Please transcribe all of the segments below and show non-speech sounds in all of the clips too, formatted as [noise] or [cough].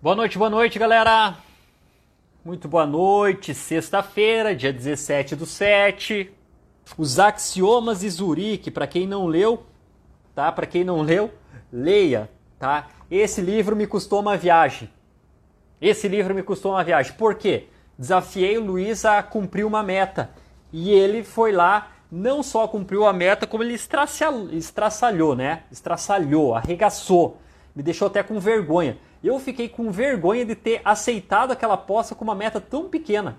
Boa noite, boa noite, galera. Muito boa noite. Sexta-feira, dia 17 do 7. Os Axiomas de Zurique, para quem não leu, tá? Para quem não leu, leia, tá? Esse livro me custou uma viagem. Esse livro me custou uma viagem. Por quê? Desafiei o Luiz a cumprir uma meta. E ele foi lá, não só cumpriu a meta, como ele estraçalhou, né? Estraçalhou, arregaçou. Me deixou até com vergonha eu fiquei com vergonha de ter aceitado aquela aposta com uma meta tão pequena.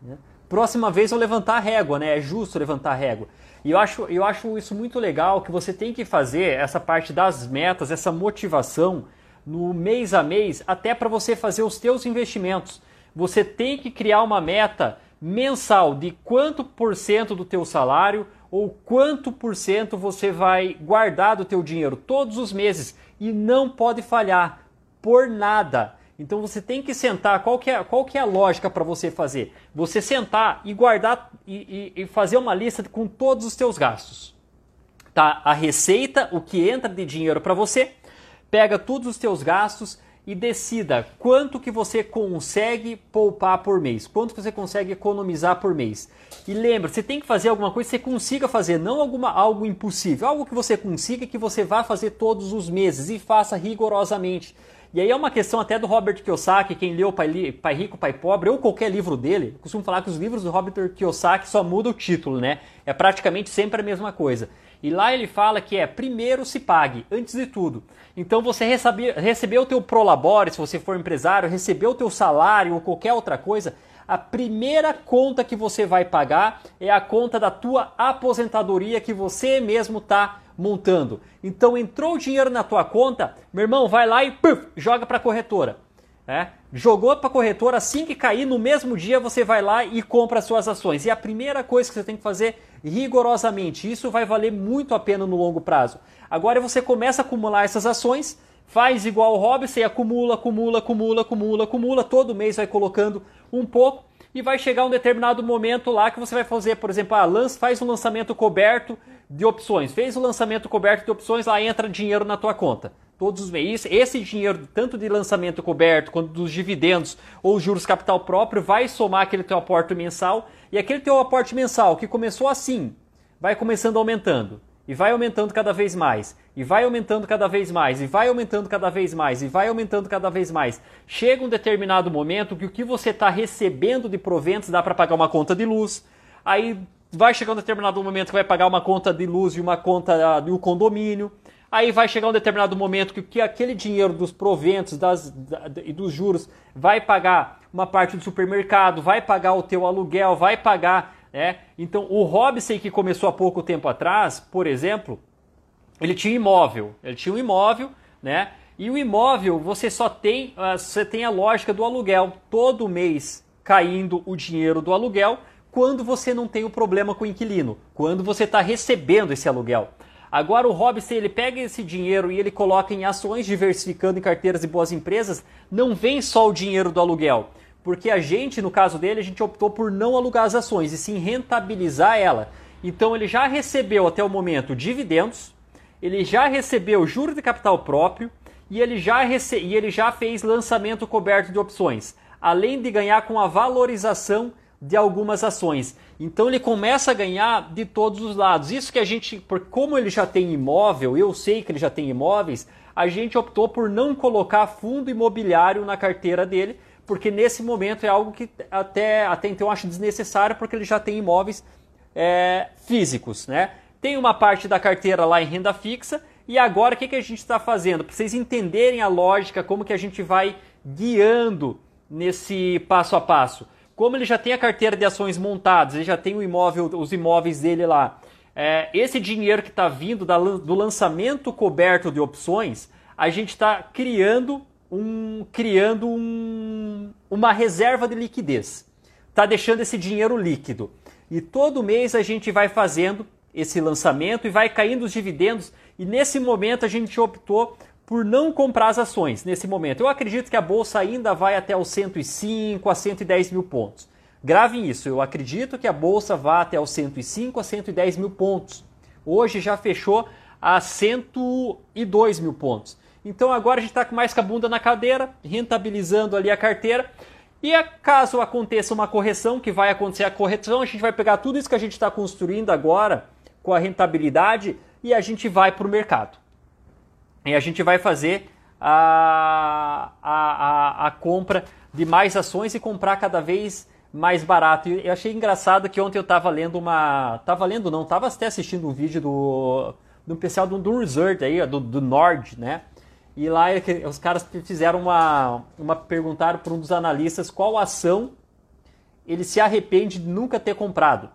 Né? Próxima vez eu levantar a régua, né? É justo levantar a régua. E eu acho, eu acho isso muito legal que você tem que fazer essa parte das metas, essa motivação no mês a mês, até para você fazer os teus investimentos. Você tem que criar uma meta mensal de quanto por cento do teu salário ou quanto por cento você vai guardar do teu dinheiro todos os meses e não pode falhar por nada. Então você tem que sentar. Qual que é, qual que é a lógica para você fazer? Você sentar e guardar e, e, e, fazer uma lista com todos os seus gastos. Tá? A receita, o que entra de dinheiro para você, pega todos os teus gastos e decida quanto que você consegue poupar por mês, quanto que você consegue economizar por mês. E lembra, você tem que fazer alguma coisa que você consiga fazer, não alguma, algo impossível, algo que você consiga que você vá fazer todos os meses e faça rigorosamente. E aí é uma questão até do Robert Kiyosaki, quem leu Pai, Pai Rico, Pai Pobre, ou qualquer livro dele, costumo falar que os livros do Robert Kiyosaki só mudam o título, né? É praticamente sempre a mesma coisa. E lá ele fala que é primeiro se pague, antes de tudo. Então você receber o teu prolabore, se você for empresário, receber o teu salário ou qualquer outra coisa, a primeira conta que você vai pagar é a conta da tua aposentadoria que você mesmo está montando. Então entrou o dinheiro na tua conta, meu irmão, vai lá e puff, joga para a corretora. É? Jogou para a corretora, assim que cair, no mesmo dia você vai lá e compra as suas ações. E a primeira coisa que você tem que fazer rigorosamente, isso vai valer muito a pena no longo prazo. Agora você começa a acumular essas ações, faz igual o Robson você acumula, acumula, acumula, acumula, acumula, todo mês vai colocando um pouco e vai chegar um determinado momento lá que você vai fazer, por exemplo, ah, lance, faz um lançamento coberto de opções. Fez o lançamento coberto de opções, lá entra dinheiro na tua conta. Todos os meses, esse dinheiro, tanto de lançamento coberto quanto dos dividendos ou juros capital próprio, vai somar aquele teu aporte mensal. E aquele teu aporte mensal que começou assim, vai começando aumentando. E vai aumentando cada vez mais. E vai aumentando cada vez mais. E vai aumentando cada vez mais. E vai aumentando cada vez mais. Chega um determinado momento que o que você está recebendo de proventos dá para pagar uma conta de luz. Aí vai chegar um determinado momento que vai pagar uma conta de luz e uma conta do condomínio. Aí vai chegar um determinado momento que, que aquele dinheiro dos proventos das, da, e dos juros vai pagar uma parte do supermercado, vai pagar o teu aluguel, vai pagar. Né? Então o Robson que começou há pouco tempo atrás, por exemplo, ele tinha imóvel. Ele tinha um imóvel, né? E o imóvel você só tem, ah, você tem a lógica do aluguel. Todo mês caindo o dinheiro do aluguel quando você não tem o problema com o inquilino, quando você está recebendo esse aluguel. Agora o Robson ele pega esse dinheiro e ele coloca em ações, diversificando em carteiras de boas empresas, não vem só o dinheiro do aluguel, porque a gente, no caso dele, a gente optou por não alugar as ações e sim rentabilizar ela. Então ele já recebeu até o momento dividendos, ele já recebeu juro de capital próprio e ele já, rece... e ele já fez lançamento coberto de opções, além de ganhar com a valorização de algumas ações. Então ele começa a ganhar de todos os lados. Isso que a gente, por como ele já tem imóvel, eu sei que ele já tem imóveis, a gente optou por não colocar fundo imobiliário na carteira dele, porque nesse momento é algo que até, até então eu acho desnecessário, porque ele já tem imóveis é, físicos, né? Tem uma parte da carteira lá em renda fixa, e agora o que, que a gente está fazendo? Para vocês entenderem a lógica, como que a gente vai guiando nesse passo a passo como ele já tem a carteira de ações montadas, ele já tem o imóvel, os imóveis dele lá, é, esse dinheiro que está vindo da, do lançamento coberto de opções, a gente está criando, um, criando um, uma reserva de liquidez. Está deixando esse dinheiro líquido. E todo mês a gente vai fazendo esse lançamento e vai caindo os dividendos. E nesse momento a gente optou por não comprar as ações nesse momento. Eu acredito que a bolsa ainda vai até os 105 a 110 mil pontos. Gravem isso, eu acredito que a bolsa vá até os 105 a 110 mil pontos. Hoje já fechou a 102 mil pontos. Então agora a gente está mais com a bunda na cadeira, rentabilizando ali a carteira. E caso aconteça uma correção, que vai acontecer a correção, a gente vai pegar tudo isso que a gente está construindo agora com a rentabilidade e a gente vai para o mercado. E a gente vai fazer a, a, a, a compra de mais ações e comprar cada vez mais barato. E eu achei engraçado que ontem eu estava lendo uma. Tava lendo, não, estava até assistindo um vídeo do, do pessoal do, do Resort aí, do, do Nord, né? E lá é os caras fizeram uma, uma perguntaram para um dos analistas qual ação ele se arrepende de nunca ter comprado.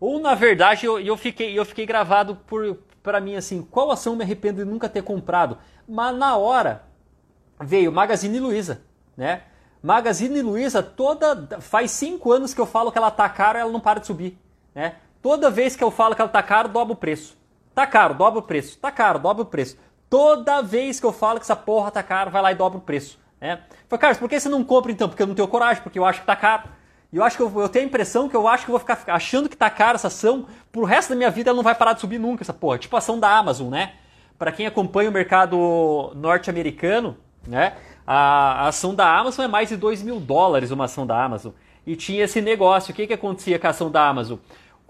Ou na verdade eu, eu fiquei eu fiquei gravado por para mim assim, qual ação me arrependo de nunca ter comprado? Mas na hora veio Magazine Luiza, né? Magazine Luiza toda faz cinco anos que eu falo que ela tá cara, ela não para de subir, né? Toda vez que eu falo que ela tá caro, dobra o preço. Tá caro, dobra o preço. Tá caro, dobra o preço. Toda vez que eu falo que essa porra tá caro, vai lá e dobra o preço. Né? Falei, Carlos, por que você não compra então? Porque eu não tenho coragem, porque eu acho que tá caro. E eu acho que eu, eu, tenho a impressão que eu acho que eu vou ficar achando que tá caro essa ação, pro resto da minha vida ela não vai parar de subir nunca, essa porra. Tipo a ação da Amazon, né? Para quem acompanha o mercado norte-americano, né? A, a, ação da Amazon é mais de 2 mil dólares uma ação da Amazon. E tinha esse negócio. O que, que acontecia com a ação da Amazon?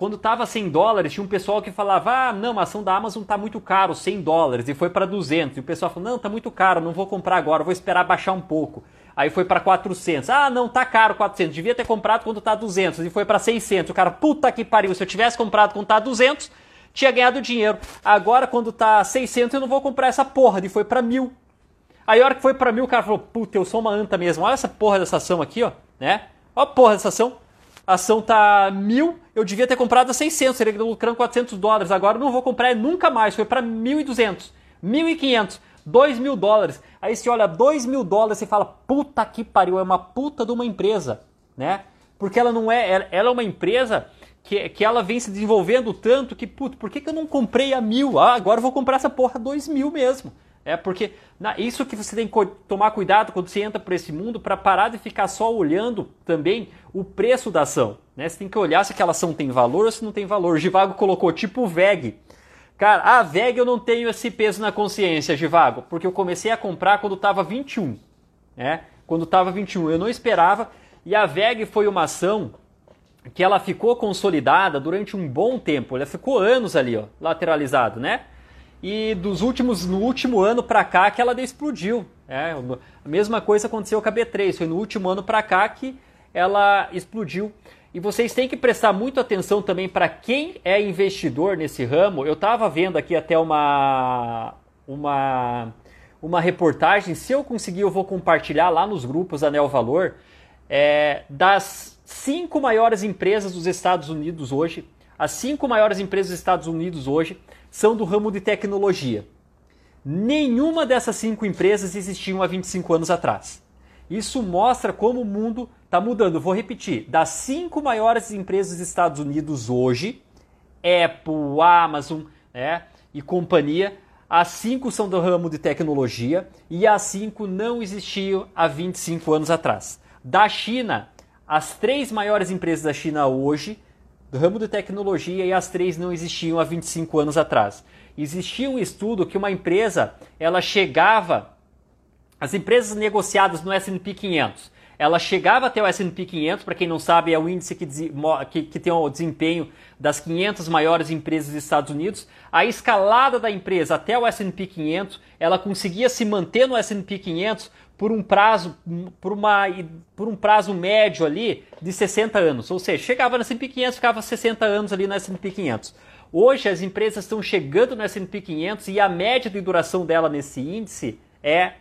Quando estava 100 dólares, tinha um pessoal que falava: ah, não, a ação da Amazon está muito caro, 100 dólares, e foi para 200. E o pessoal falou: não, está muito caro, não vou comprar agora, vou esperar baixar um pouco. Aí foi para 400. Ah, não, tá caro 400. Devia ter comprado quando tá 200 e foi para 600. O cara, puta que pariu, se eu tivesse comprado quando tá 200, tinha ganhado dinheiro. Agora quando tá 600 eu não vou comprar essa porra, e foi para 1000. Aí a hora que foi para 1000, o cara falou: "Puta, eu sou uma anta mesmo. Olha essa porra dessa ação aqui, ó, né? Olha a porra dessa ação. A ação tá mil, eu devia ter comprado a 600, seria lucrando 400 dólares. Agora não vou comprar nunca mais, foi para 1.200, 1.500, 2 mil dólares. Aí você olha 2 mil dólares e fala, puta que pariu, é uma puta de uma empresa, né? Porque ela não é, ela é uma empresa que, que ela vem se desenvolvendo tanto que, puta, por que, que eu não comprei a mil? Ah, agora eu vou comprar essa porra 2 mil mesmo. É porque na, isso que você tem que tomar cuidado quando você entra para esse mundo para parar de ficar só olhando também o preço da ação. Né? Você tem que olhar se aquela ação tem valor ou se não tem valor. Givago colocou tipo VEG. Cara, a VEG eu não tenho esse peso na consciência, Givago, porque eu comecei a comprar quando estava 21. Né? Quando estava 21, eu não esperava. E a VEG foi uma ação que ela ficou consolidada durante um bom tempo. Ela ficou anos ali, ó, lateralizado, né? E dos últimos no último ano para cá que ela explodiu. É, a mesma coisa aconteceu com a B3, foi no último ano para cá que ela explodiu. E vocês têm que prestar muito atenção também para quem é investidor nesse ramo. Eu estava vendo aqui até uma, uma, uma reportagem, se eu conseguir eu vou compartilhar lá nos grupos Anel Valor, é, das cinco maiores empresas dos Estados Unidos hoje, as cinco maiores empresas dos Estados Unidos hoje, são do ramo de tecnologia. Nenhuma dessas cinco empresas existiam há 25 anos atrás. Isso mostra como o mundo está mudando. Vou repetir: das cinco maiores empresas dos Estados Unidos hoje, Apple, Amazon né, e companhia, as cinco são do ramo de tecnologia e as cinco não existiam há 25 anos atrás. Da China, as três maiores empresas da China hoje ramo de tecnologia e as três não existiam há 25 anos atrás. Existia um estudo que uma empresa, ela chegava, as empresas negociadas no S&P 500, ela chegava até o S&P 500, para quem não sabe, é o índice que, que, que, tem o desempenho das 500 maiores empresas dos Estados Unidos. A escalada da empresa até o S&P 500, ela conseguia se manter no S&P 500 por um prazo, por, uma, por um prazo médio ali de 60 anos. Ou seja, chegava no S&P 500, ficava 60 anos ali no S&P 500. Hoje as empresas estão chegando no S&P 500 e a média de duração dela nesse índice é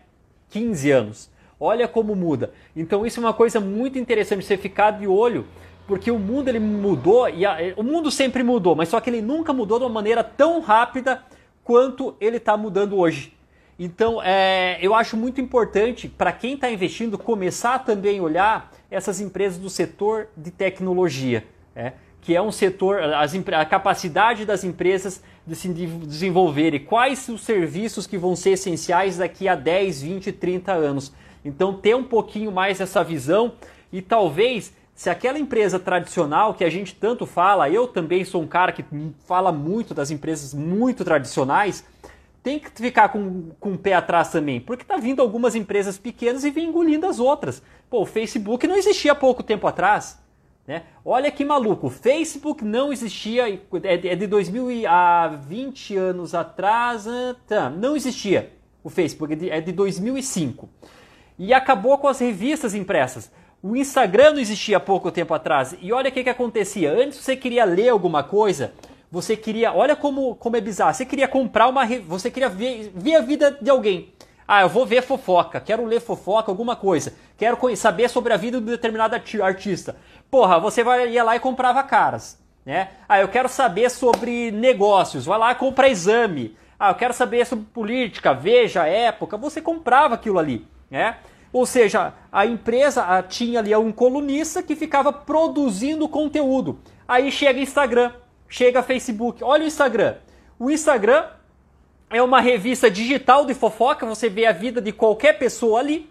15 anos. Olha como muda. Então isso é uma coisa muito interessante você ficar de olho, porque o mundo ele mudou e a, o mundo sempre mudou, mas só que ele nunca mudou de uma maneira tão rápida quanto ele está mudando hoje. Então, é, eu acho muito importante para quem está investindo começar também a olhar essas empresas do setor de tecnologia, é, que é um setor, as, a capacidade das empresas de se desenvolver e quais os serviços que vão ser essenciais daqui a 10, 20, 30 anos. Então, ter um pouquinho mais essa visão e talvez se aquela empresa tradicional que a gente tanto fala, eu também sou um cara que fala muito das empresas muito tradicionais, tem que ficar com, com o pé atrás também, porque tá vindo algumas empresas pequenas e vem engolindo as outras. Pô, o Facebook não existia há pouco tempo atrás. Né? Olha que maluco, o Facebook não existia, é de 2000 a 20 anos atrás, ah, tá, não existia o Facebook, é de 2005. E acabou com as revistas impressas. O Instagram não existia há pouco tempo atrás. E olha o que, que acontecia. Antes você queria ler alguma coisa, você queria. Olha como, como é bizarro. Você queria comprar uma. Você queria ver, ver a vida de alguém. Ah, eu vou ver fofoca, quero ler fofoca, alguma coisa. Quero saber sobre a vida de um determinado artista. Porra, você vai, ia lá e comprava caras. Né? Ah, eu quero saber sobre negócios. Vai lá e compra exame. Ah, eu quero saber sobre política, veja, época. Você comprava aquilo ali. Né? Ou seja, a empresa tinha ali um colunista que ficava produzindo conteúdo. Aí chega Instagram, chega Facebook. Olha o Instagram. O Instagram é uma revista digital de fofoca, você vê a vida de qualquer pessoa ali,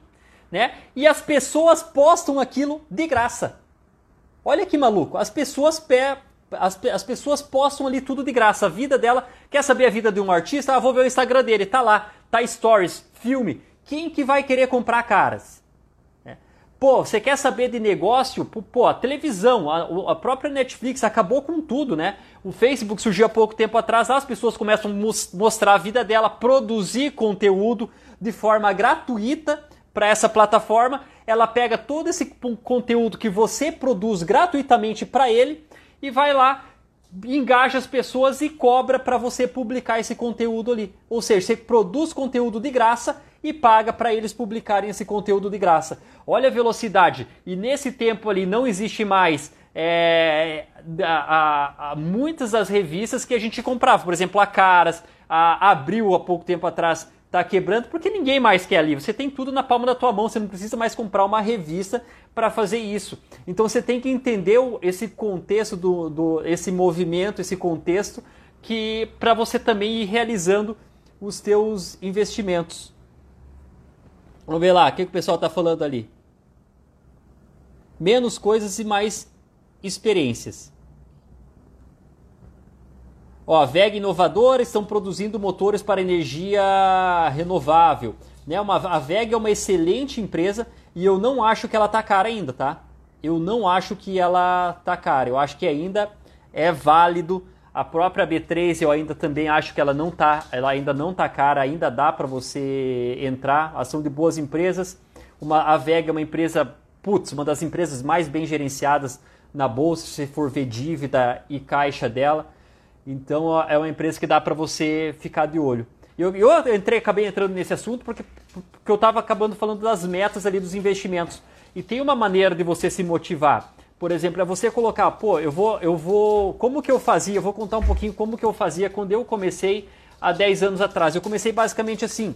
né? E as pessoas postam aquilo de graça. Olha que maluco, as pessoas pe... as, as pessoas postam ali tudo de graça, a vida dela, quer saber a vida de um artista? Ah, vou ver o Instagram dele, tá lá, tá stories, filme. Quem que vai querer comprar caras? Pô, você quer saber de negócio? Pô, a televisão, a, a, própria Netflix acabou com tudo, né? O Facebook surgiu há pouco tempo atrás, as pessoas começam a mostrar a vida dela, produzir conteúdo de forma gratuita para essa plataforma. Ela pega todo esse conteúdo que você produz gratuitamente para ele e vai lá, engaja as pessoas e cobra para você publicar esse conteúdo ali. Ou seja, você produz conteúdo de graça e paga para eles publicarem esse conteúdo de graça. Olha a velocidade. E nesse tempo ali não existe mais é, a, a, a, muitas das revistas que a gente comprava. Por exemplo, a Caras, a Abril há pouco tempo atrás está quebrando porque ninguém mais quer ali. Você tem tudo na palma da tua mão, você não precisa mais comprar uma revista para fazer isso. Então você tem que entender esse contexto do, do esse movimento, esse contexto que para você também ir realizando os teus investimentos. Vamos ver lá, o que, que o pessoal está falando ali. Menos coisas e mais experiências. Ó, a VEG inovadora estão produzindo motores para energia renovável. Né? Uma, a VEG é uma excelente empresa e eu não acho que ela tá cara ainda, tá? Eu não acho que ela tá cara. Eu acho que ainda é válido a própria B3 eu ainda também acho que ela não tá, ela ainda não tá cara, ainda dá para você entrar. Ação de boas empresas. Uma, a Vega é uma empresa, putz, uma das empresas mais bem gerenciadas na bolsa, se for ver dívida e caixa dela. Então é uma empresa que dá para você ficar de olho. Eu, eu entrei, acabei entrando nesse assunto porque, porque eu estava acabando falando das metas ali dos investimentos. E tem uma maneira de você se motivar por exemplo, é você colocar, pô, eu vou, eu vou, como que eu fazia? Eu vou contar um pouquinho como que eu fazia quando eu comecei há 10 anos atrás. Eu comecei basicamente assim.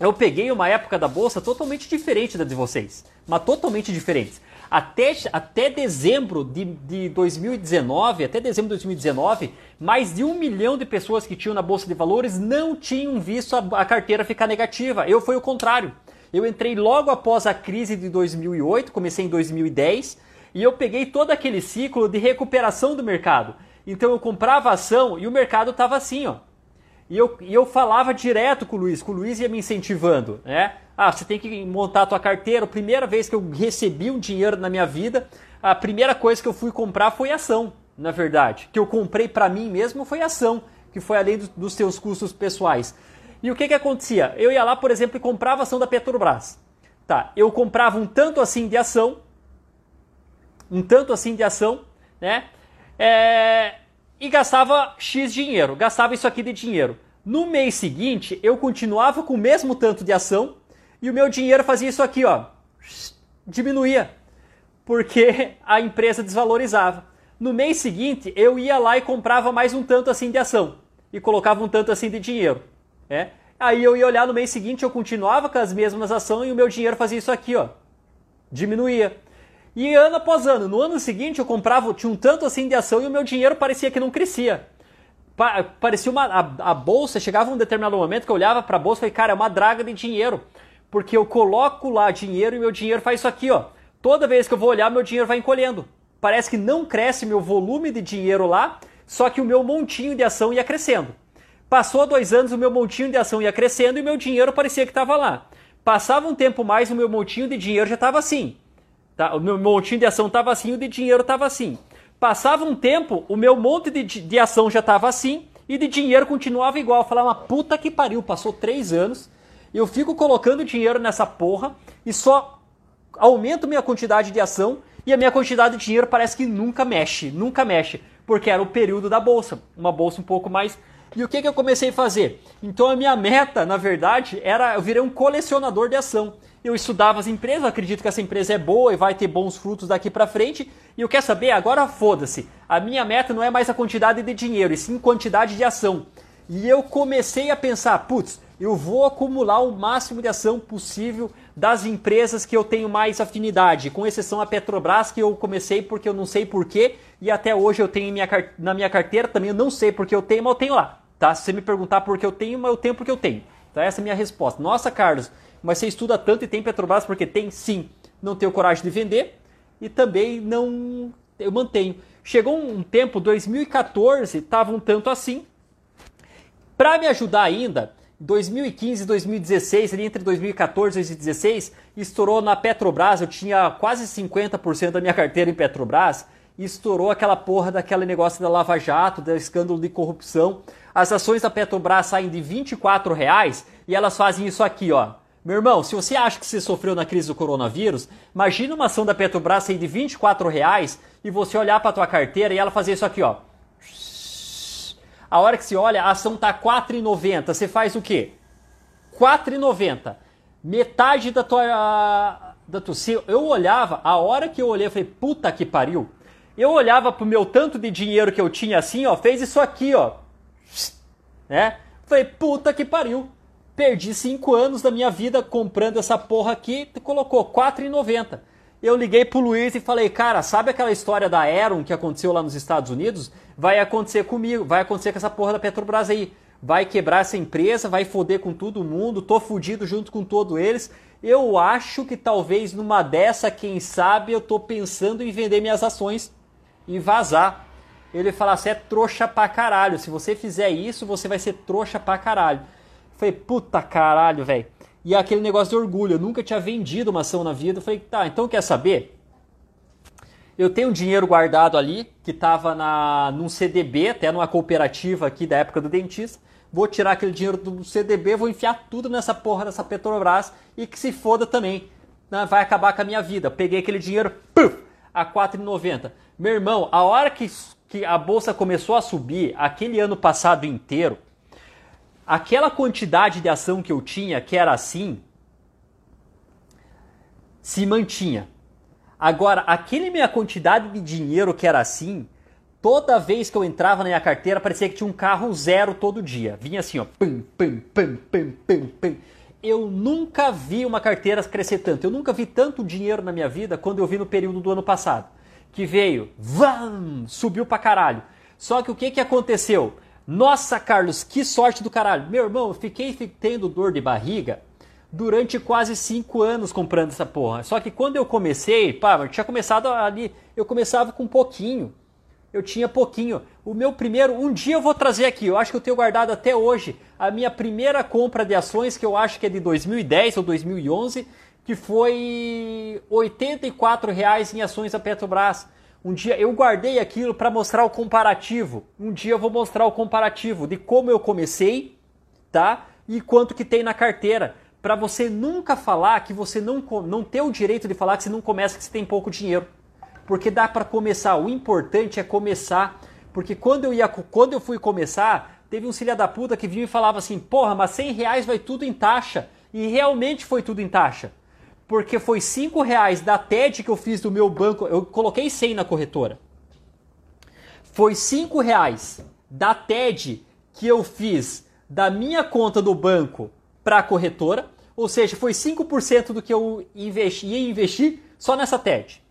Eu peguei uma época da bolsa totalmente diferente da de vocês, mas totalmente diferente. Até, até dezembro de, de 2019, até dezembro de 2019, mais de um milhão de pessoas que tinham na Bolsa de Valores não tinham visto a, a carteira ficar negativa. Eu fui o contrário. Eu entrei logo após a crise de 2008, comecei em 2010, e eu peguei todo aquele ciclo de recuperação do mercado. Então eu comprava ação e o mercado estava assim, ó. E eu, e eu falava direto com o Luiz, com o Luiz ia me incentivando, né? Ah, você tem que montar a tua carteira. A primeira vez que eu recebi um dinheiro na minha vida, a primeira coisa que eu fui comprar foi ação, na verdade. Que eu comprei para mim mesmo foi ação, que foi além do, dos seus custos pessoais. E o que que acontecia? Eu ia lá, por exemplo, e comprava ação da Petrobras. Tá, eu comprava um tanto assim de ação, um tanto assim de ação, né? É, e gastava X dinheiro, gastava isso aqui de dinheiro. No mês seguinte, eu continuava com o mesmo tanto de ação e o meu dinheiro fazia isso aqui, ó, diminuía, porque [laughs] a empresa desvalorizava. No mês seguinte, eu ia lá e comprava mais um tanto assim de ação e colocava um tanto assim de dinheiro, né? Aí eu ia olhar no mês seguinte, eu continuava com as mesmas ações e o meu dinheiro fazia isso aqui, ó, diminuía. E ano após ano, no ano seguinte eu comprava, tinha um tanto assim de ação e o meu dinheiro parecia que não crescia. Pa parecia uma. A, a, bolsa, chegava um determinado momento que eu olhava para a bolsa e falei, cara, é uma draga de dinheiro. Porque eu coloco lá dinheiro e meu dinheiro faz isso aqui, ó. Toda vez que eu vou olhar, meu dinheiro vai encolhendo. Parece que não cresce meu volume de dinheiro lá, só que o meu montinho de ação ia crescendo. Passou dois anos, o meu montinho de ação ia crescendo e meu dinheiro parecia que estava lá. Passava um tempo mais, o meu montinho de dinheiro já estava assim. Tá? O meu montinho de ação estava assim, o de dinheiro estava assim. Passava um tempo, o meu monte de, de ação já estava assim e de dinheiro continuava igual. Eu falava, uma puta que pariu, passou três anos, eu fico colocando dinheiro nessa porra e só aumento minha quantidade de ação e a minha quantidade de dinheiro parece que nunca mexe, nunca mexe, porque era o período da bolsa, uma bolsa um pouco mais. E o que, que eu comecei a fazer? Então a minha meta, na verdade, era eu virei um colecionador de ação eu estudava as empresas, acredito que essa empresa é boa e vai ter bons frutos daqui para frente. E eu quero saber, agora foda-se. A minha meta não é mais a quantidade de dinheiro, e sim quantidade de ação. E eu comecei a pensar, putz, eu vou acumular o máximo de ação possível das empresas que eu tenho mais afinidade, com exceção a Petrobras, que eu comecei porque eu não sei porquê, e até hoje eu tenho minha, na minha carteira, também eu não sei porque eu tenho, mas eu tenho lá. Tá? Se você me perguntar por que eu tenho, mas eu tenho porque eu tenho. Então essa é a minha resposta. Nossa, Carlos, mas você estuda tanto e tem Petrobras porque tem sim. Não tenho coragem de vender e também não eu mantenho. Chegou um tempo, 2014, estava um tanto assim. Para me ajudar ainda, 2015 e 2016, ali entre 2014 e 2016, estourou na Petrobras, eu tinha quase 50% da minha carteira em Petrobras, estourou aquela porra daquele negócio da Lava Jato, do escândalo de corrupção. As ações da Petrobras saem de 24 reais e elas fazem isso aqui, ó. Meu irmão, se você acha que você sofreu na crise do coronavírus, imagina uma ação da Petrobras sair de 24 reais e você olhar para tua carteira e ela fazer isso aqui, ó. A hora que você olha, a ação tá 4,90. Você faz o quê? 4,90. Metade da tua da tua, eu olhava, a hora que eu olhei, eu falei, puta que pariu. Eu olhava pro meu tanto de dinheiro que eu tinha assim, ó, fez isso aqui, ó. Né? Falei, puta que pariu. Perdi 5 anos da minha vida comprando essa porra aqui, colocou 4,90. Eu liguei pro Luiz e falei, cara, sabe aquela história da Aeron que aconteceu lá nos Estados Unidos? Vai acontecer comigo, vai acontecer com essa porra da Petrobras aí. Vai quebrar essa empresa, vai foder com todo mundo, tô fudido junto com todos eles. Eu acho que talvez numa dessa, quem sabe, eu tô pensando em vender minhas ações e vazar. Ele fala, você é trouxa pra caralho. Se você fizer isso, você vai ser trouxa pra caralho. Falei, puta caralho, velho. E é aquele negócio de orgulho, eu nunca tinha vendido uma ação na vida. Eu falei, tá, então quer saber? Eu tenho um dinheiro guardado ali, que estava na, num CDB, até numa cooperativa aqui da época do dentista. Vou tirar aquele dinheiro do CDB, vou enfiar tudo nessa porra dessa Petrobras e que se foda também. Né? Vai acabar com a minha vida. Peguei aquele dinheiro, puf, a 4,90. Meu irmão, a hora que, que a bolsa começou a subir, aquele ano passado inteiro, aquela quantidade de ação que eu tinha, que era assim, se mantinha. Agora, aquele minha quantidade de dinheiro que era assim, toda vez que eu entrava na minha carteira, parecia que tinha um carro zero todo dia. Vinha assim, ó, pum, pum, pum, pum, pum, pum. Eu nunca vi uma carteira crescer tanto. Eu nunca vi tanto dinheiro na minha vida quando eu vi no período do ano passado. Que veio, vam, subiu pra caralho. Só que o que, que aconteceu? Nossa, Carlos, que sorte do caralho. Meu irmão, eu fiquei tendo dor de barriga durante quase cinco anos comprando essa porra. Só que quando eu comecei, pá, eu tinha começado ali, eu começava com pouquinho. Eu tinha pouquinho. O meu primeiro, um dia eu vou trazer aqui, eu acho que eu tenho guardado até hoje, a minha primeira compra de ações, que eu acho que é de 2010 ou 2011, que foi 84 reais em ações da Petrobras. Um dia eu guardei aquilo para mostrar o comparativo. Um dia eu vou mostrar o comparativo de como eu comecei, tá? E quanto que tem na carteira, para você nunca falar que você não não ter o direito de falar que você não começa que você tem pouco dinheiro. Porque dá para começar. O importante é começar, porque quando eu ia quando eu fui começar, teve um filha da puta que vinha e falava assim: "Porra, mas 100 reais vai tudo em taxa". E realmente foi tudo em taxa porque foi cinco reais da TED que eu fiz do meu banco, eu coloquei 100 na corretora. Foi cinco reais da TED que eu fiz da minha conta do banco para a corretora, ou seja, foi 5% do que eu investi, ia investir só nessa TED.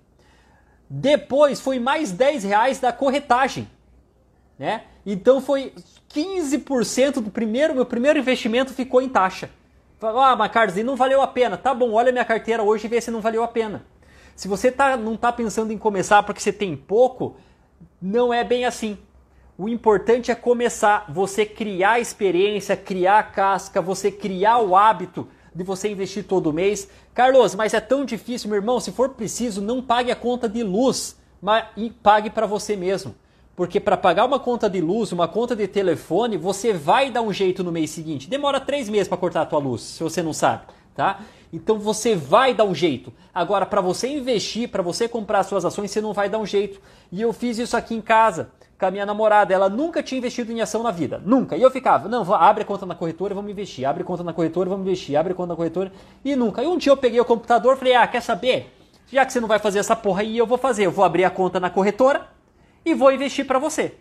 Depois foi mais 10 reais da corretagem, né? Então foi 15% do primeiro, meu primeiro investimento ficou em taxa. Ah, mas Carlos, e não valeu a pena. Tá bom, olha minha carteira hoje e vê se não valeu a pena. Se você tá, não está pensando em começar porque você tem pouco, não é bem assim. O importante é começar, você criar experiência, criar casca, você criar o hábito de você investir todo mês. Carlos, mas é tão difícil, meu irmão. Se for preciso, não pague a conta de luz, mas pague para você mesmo. Porque para pagar uma conta de luz, uma conta de telefone, você vai dar um jeito no mês seguinte. Demora três meses para cortar a tua luz, se você não sabe, tá? Então você vai dar um jeito. Agora, para você investir, para você comprar suas ações, você não vai dar um jeito. E eu fiz isso aqui em casa com a minha namorada. Ela nunca tinha investido em ação na vida. Nunca. E eu ficava, não, abre a conta na corretora, vamos investir. Abre a conta na corretora, vamos investir. Abre a conta na corretora. E nunca. E um dia eu peguei o computador e falei, ah, quer saber? Já que você não vai fazer essa porra aí, eu vou fazer. Eu vou abrir a conta na corretora e vou investir para você.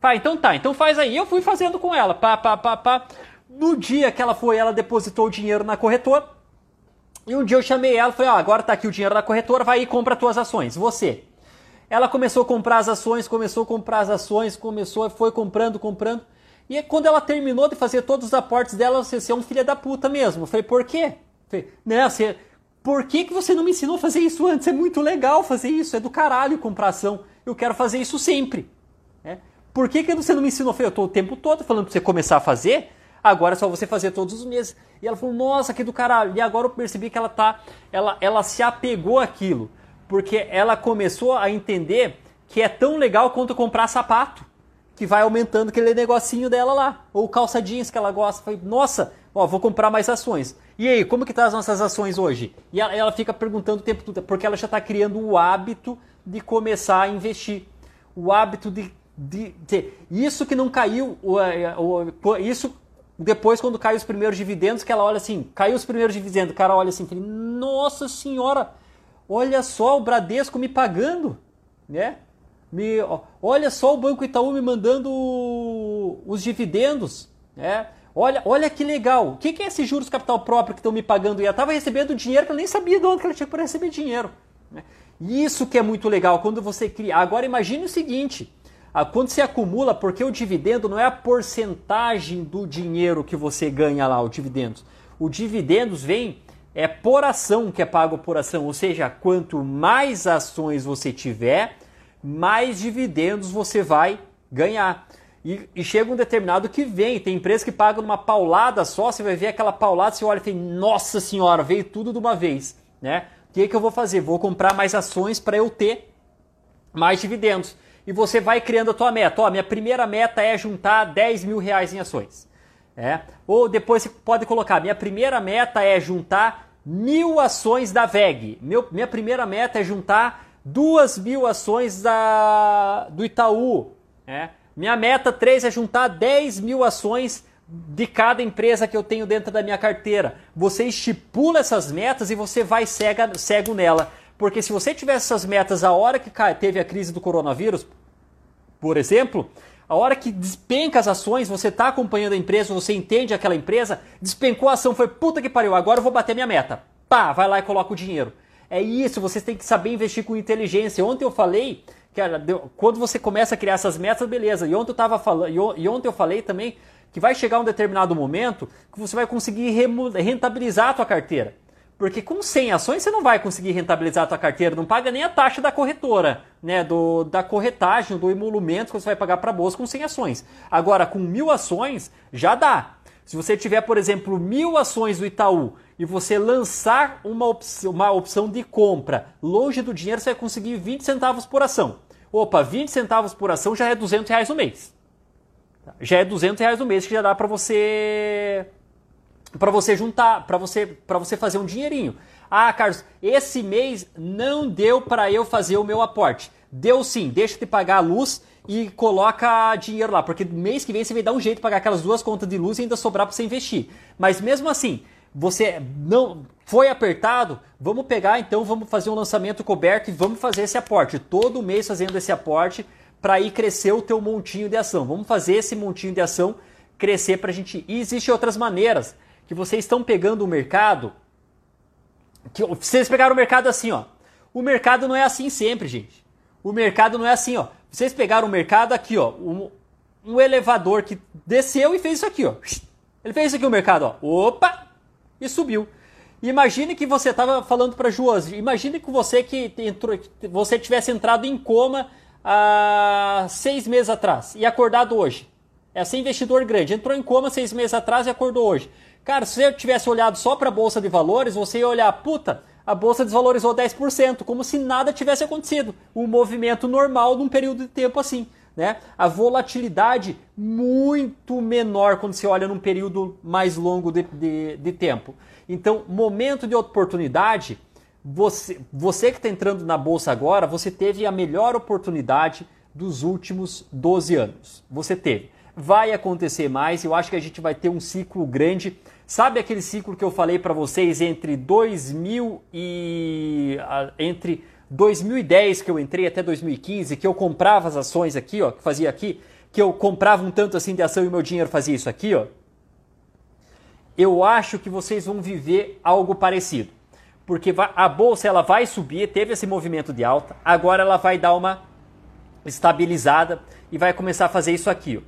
Tá, então tá. Então faz aí. Eu fui fazendo com ela. Pá, pá, pá, pá. No dia que ela foi, ela depositou o dinheiro na corretora. E um dia eu chamei ela e falei, ah, agora tá aqui o dinheiro na corretora, vai e compra tuas ações. Você. Ela começou a comprar as ações, começou a comprar as ações, começou, foi comprando, comprando. E quando ela terminou de fazer todos os aportes dela, você, você é um filho da puta mesmo. Eu falei, por quê? falei, né, você, por que, que você não me ensinou a fazer isso antes? É muito legal fazer isso, é do caralho comprar ação. Eu quero fazer isso sempre. Né? Por que, que você não me ensinou? Eu estou o tempo todo falando para você começar a fazer, agora é só você fazer todos os meses. E ela falou, nossa, que do caralho. E agora eu percebi que ela tá, ela, ela se apegou àquilo, porque ela começou a entender que é tão legal quanto comprar sapato, que vai aumentando aquele negocinho dela lá, ou calça jeans que ela gosta. Falei, nossa, ó, vou comprar mais ações. E aí, como que tá as nossas ações hoje? E ela, ela fica perguntando o tempo todo, porque ela já está criando o hábito de começar a investir. O hábito de, de, de isso que não caiu, o, isso depois quando cai os primeiros dividendos, que ela olha assim, caiu os primeiros dividendos, o cara olha assim, nossa senhora, olha só o Bradesco me pagando, né? Me, olha só o Banco Itaú me mandando os dividendos, né? Olha, olha que legal. O que, que é esses juros capital próprio que estão me pagando? E ela estava recebendo dinheiro que eu nem sabia de onde que ela tinha para receber dinheiro. Né? Isso que é muito legal quando você cria. Agora imagine o seguinte: quando você acumula, porque o dividendo não é a porcentagem do dinheiro que você ganha lá, o dividendos. O dividendos vem é por ação que é pago por ação, ou seja, quanto mais ações você tiver, mais dividendos você vai ganhar. E, e, chega um determinado que vem. Tem empresas que pagam numa paulada só, você vai ver aquela paulada, você olha e fala, nossa senhora, veio tudo de uma vez. Né? O que, que eu vou fazer? Vou comprar mais ações para eu ter mais dividendos. E você vai criando a tua meta. Ó, minha primeira meta é juntar 10 mil reais em ações. É? Ou depois você pode colocar, minha primeira meta é juntar mil ações da VEG. Meu, minha primeira meta é juntar duas mil ações da, do Itaú. É? Minha meta 3 é juntar 10 mil ações de cada empresa que eu tenho dentro da minha carteira. Você estipula essas metas e você vai cega, cego nela. Porque se você tivesse essas metas a hora que teve a crise do coronavírus, por exemplo, a hora que despenca as ações, você está acompanhando a empresa, você entende aquela empresa, despencou a ação, foi puta que pariu, agora eu vou bater minha meta. Pá, vai lá e coloca o dinheiro. É isso, vocês têm que saber investir com inteligência. Ontem eu falei Cara, quando você começa a criar essas metas, beleza. E ontem eu tava falando, e ontem eu falei também que vai chegar um determinado momento que você vai conseguir rentabilizar a tua carteira. Porque com 100 ações você não vai conseguir rentabilizar a tua carteira, não paga nem a taxa da corretora, né, do, da corretagem, do emolumento que você vai pagar para a bolsa com 100 ações. Agora, com mil ações, já dá. Se você tiver, por exemplo, mil ações do Itaú e você lançar uma opção, uma opção de compra longe do dinheiro, você vai conseguir 20 centavos por ação. Opa, 20 centavos por ação já é 200 reais no mês. Já é 200 reais no mês que já dá para você para você juntar, para você para você fazer um dinheirinho. Ah, Carlos, esse mês não deu para eu fazer o meu aporte. Deu sim, deixa de pagar a luz e coloca dinheiro lá, porque mês que vem você vai dar um jeito de pagar aquelas duas contas de luz e ainda sobrar para você investir. Mas mesmo assim, você não foi apertado, vamos pegar então, vamos fazer um lançamento coberto e vamos fazer esse aporte. Todo mês fazendo esse aporte para ir crescer o teu montinho de ação. Vamos fazer esse montinho de ação crescer para a gente. E existem outras maneiras que vocês estão pegando o mercado. Que vocês pegaram o mercado assim, ó. O mercado não é assim sempre, gente. O mercado não é assim, ó. Vocês pegaram o mercado aqui, ó. Um, um elevador que desceu e fez isso aqui, ó. Ele fez isso aqui o mercado, ó. Opa! e subiu. Imagine que você estava falando para Josi, imagine que você que entrou, você tivesse entrado em coma há seis meses atrás e acordado hoje. É ser investidor grande. Entrou em coma seis meses atrás e acordou hoje. Cara, se você tivesse olhado só para a Bolsa de Valores, você ia olhar, puta, a Bolsa desvalorizou 10%, como se nada tivesse acontecido. Um movimento normal num período de tempo assim. Né? A volatilidade muito menor quando você olha num período mais longo de, de, de tempo. Então, momento de oportunidade, você, você que está entrando na bolsa agora, você teve a melhor oportunidade dos últimos 12 anos. Você teve. Vai acontecer mais, eu acho que a gente vai ter um ciclo grande. Sabe aquele ciclo que eu falei para vocês entre 2000 e entre 2010 que eu entrei até 2015, que eu comprava as ações aqui, ó, que fazia aqui, que eu comprava um tanto assim de ação e meu dinheiro fazia isso aqui, ó. Eu acho que vocês vão viver algo parecido. Porque a bolsa ela vai subir, teve esse movimento de alta, agora ela vai dar uma estabilizada e vai começar a fazer isso aqui.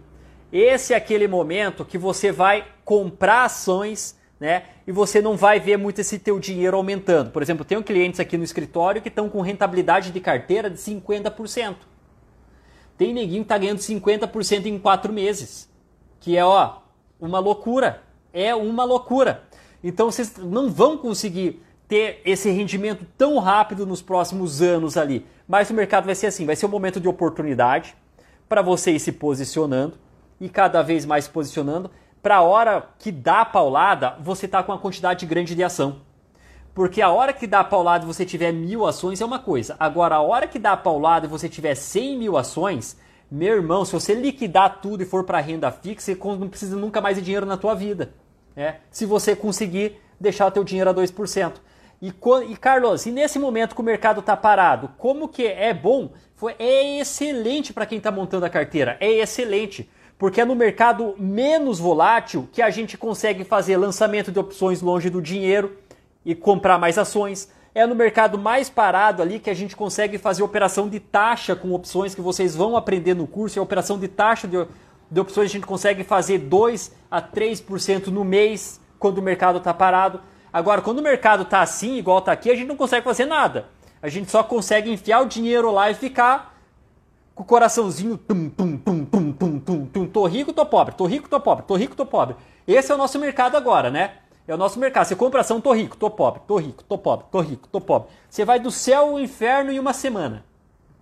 Esse é aquele momento que você vai comprar ações né? E você não vai ver muito esse teu dinheiro aumentando. Por exemplo, tenho clientes aqui no escritório que estão com rentabilidade de carteira de 50%. Tem neguinho que está ganhando 50% em quatro meses. Que é, ó, uma loucura. É uma loucura. Então vocês não vão conseguir ter esse rendimento tão rápido nos próximos anos ali. Mas o mercado vai ser assim, vai ser um momento de oportunidade para você ir se posicionando e cada vez mais se posicionando para a hora que dá a paulada, você tá com uma quantidade grande de ação. Porque a hora que dá a paulada e você tiver mil ações é uma coisa. Agora, a hora que dá a paulada e você tiver 100 mil ações, meu irmão, se você liquidar tudo e for para renda fixa, você não precisa nunca mais de dinheiro na tua vida. Né? Se você conseguir deixar teu dinheiro a 2%. E, e Carlos, e nesse momento que o mercado está parado, como que é bom? Foi, é excelente para quem está montando a carteira, é excelente porque é no mercado menos volátil que a gente consegue fazer lançamento de opções longe do dinheiro e comprar mais ações. É no mercado mais parado ali que a gente consegue fazer operação de taxa com opções que vocês vão aprender no curso. A operação de taxa de, de opções a gente consegue fazer 2 a 3% no mês quando o mercado está parado. Agora, quando o mercado está assim, igual está aqui, a gente não consegue fazer nada. A gente só consegue enfiar o dinheiro lá e ficar com o coraçãozinho tum, tum, tum, tum, tum, tum, tum, tô rico, tô pobre, tô rico, tô pobre, tô rico, tô pobre. Esse é o nosso mercado agora, né? É o nosso mercado. Você compra ação, tô rico, tô pobre, tô rico, tô pobre, tô rico, tô pobre. Você vai do céu ao inferno em uma semana.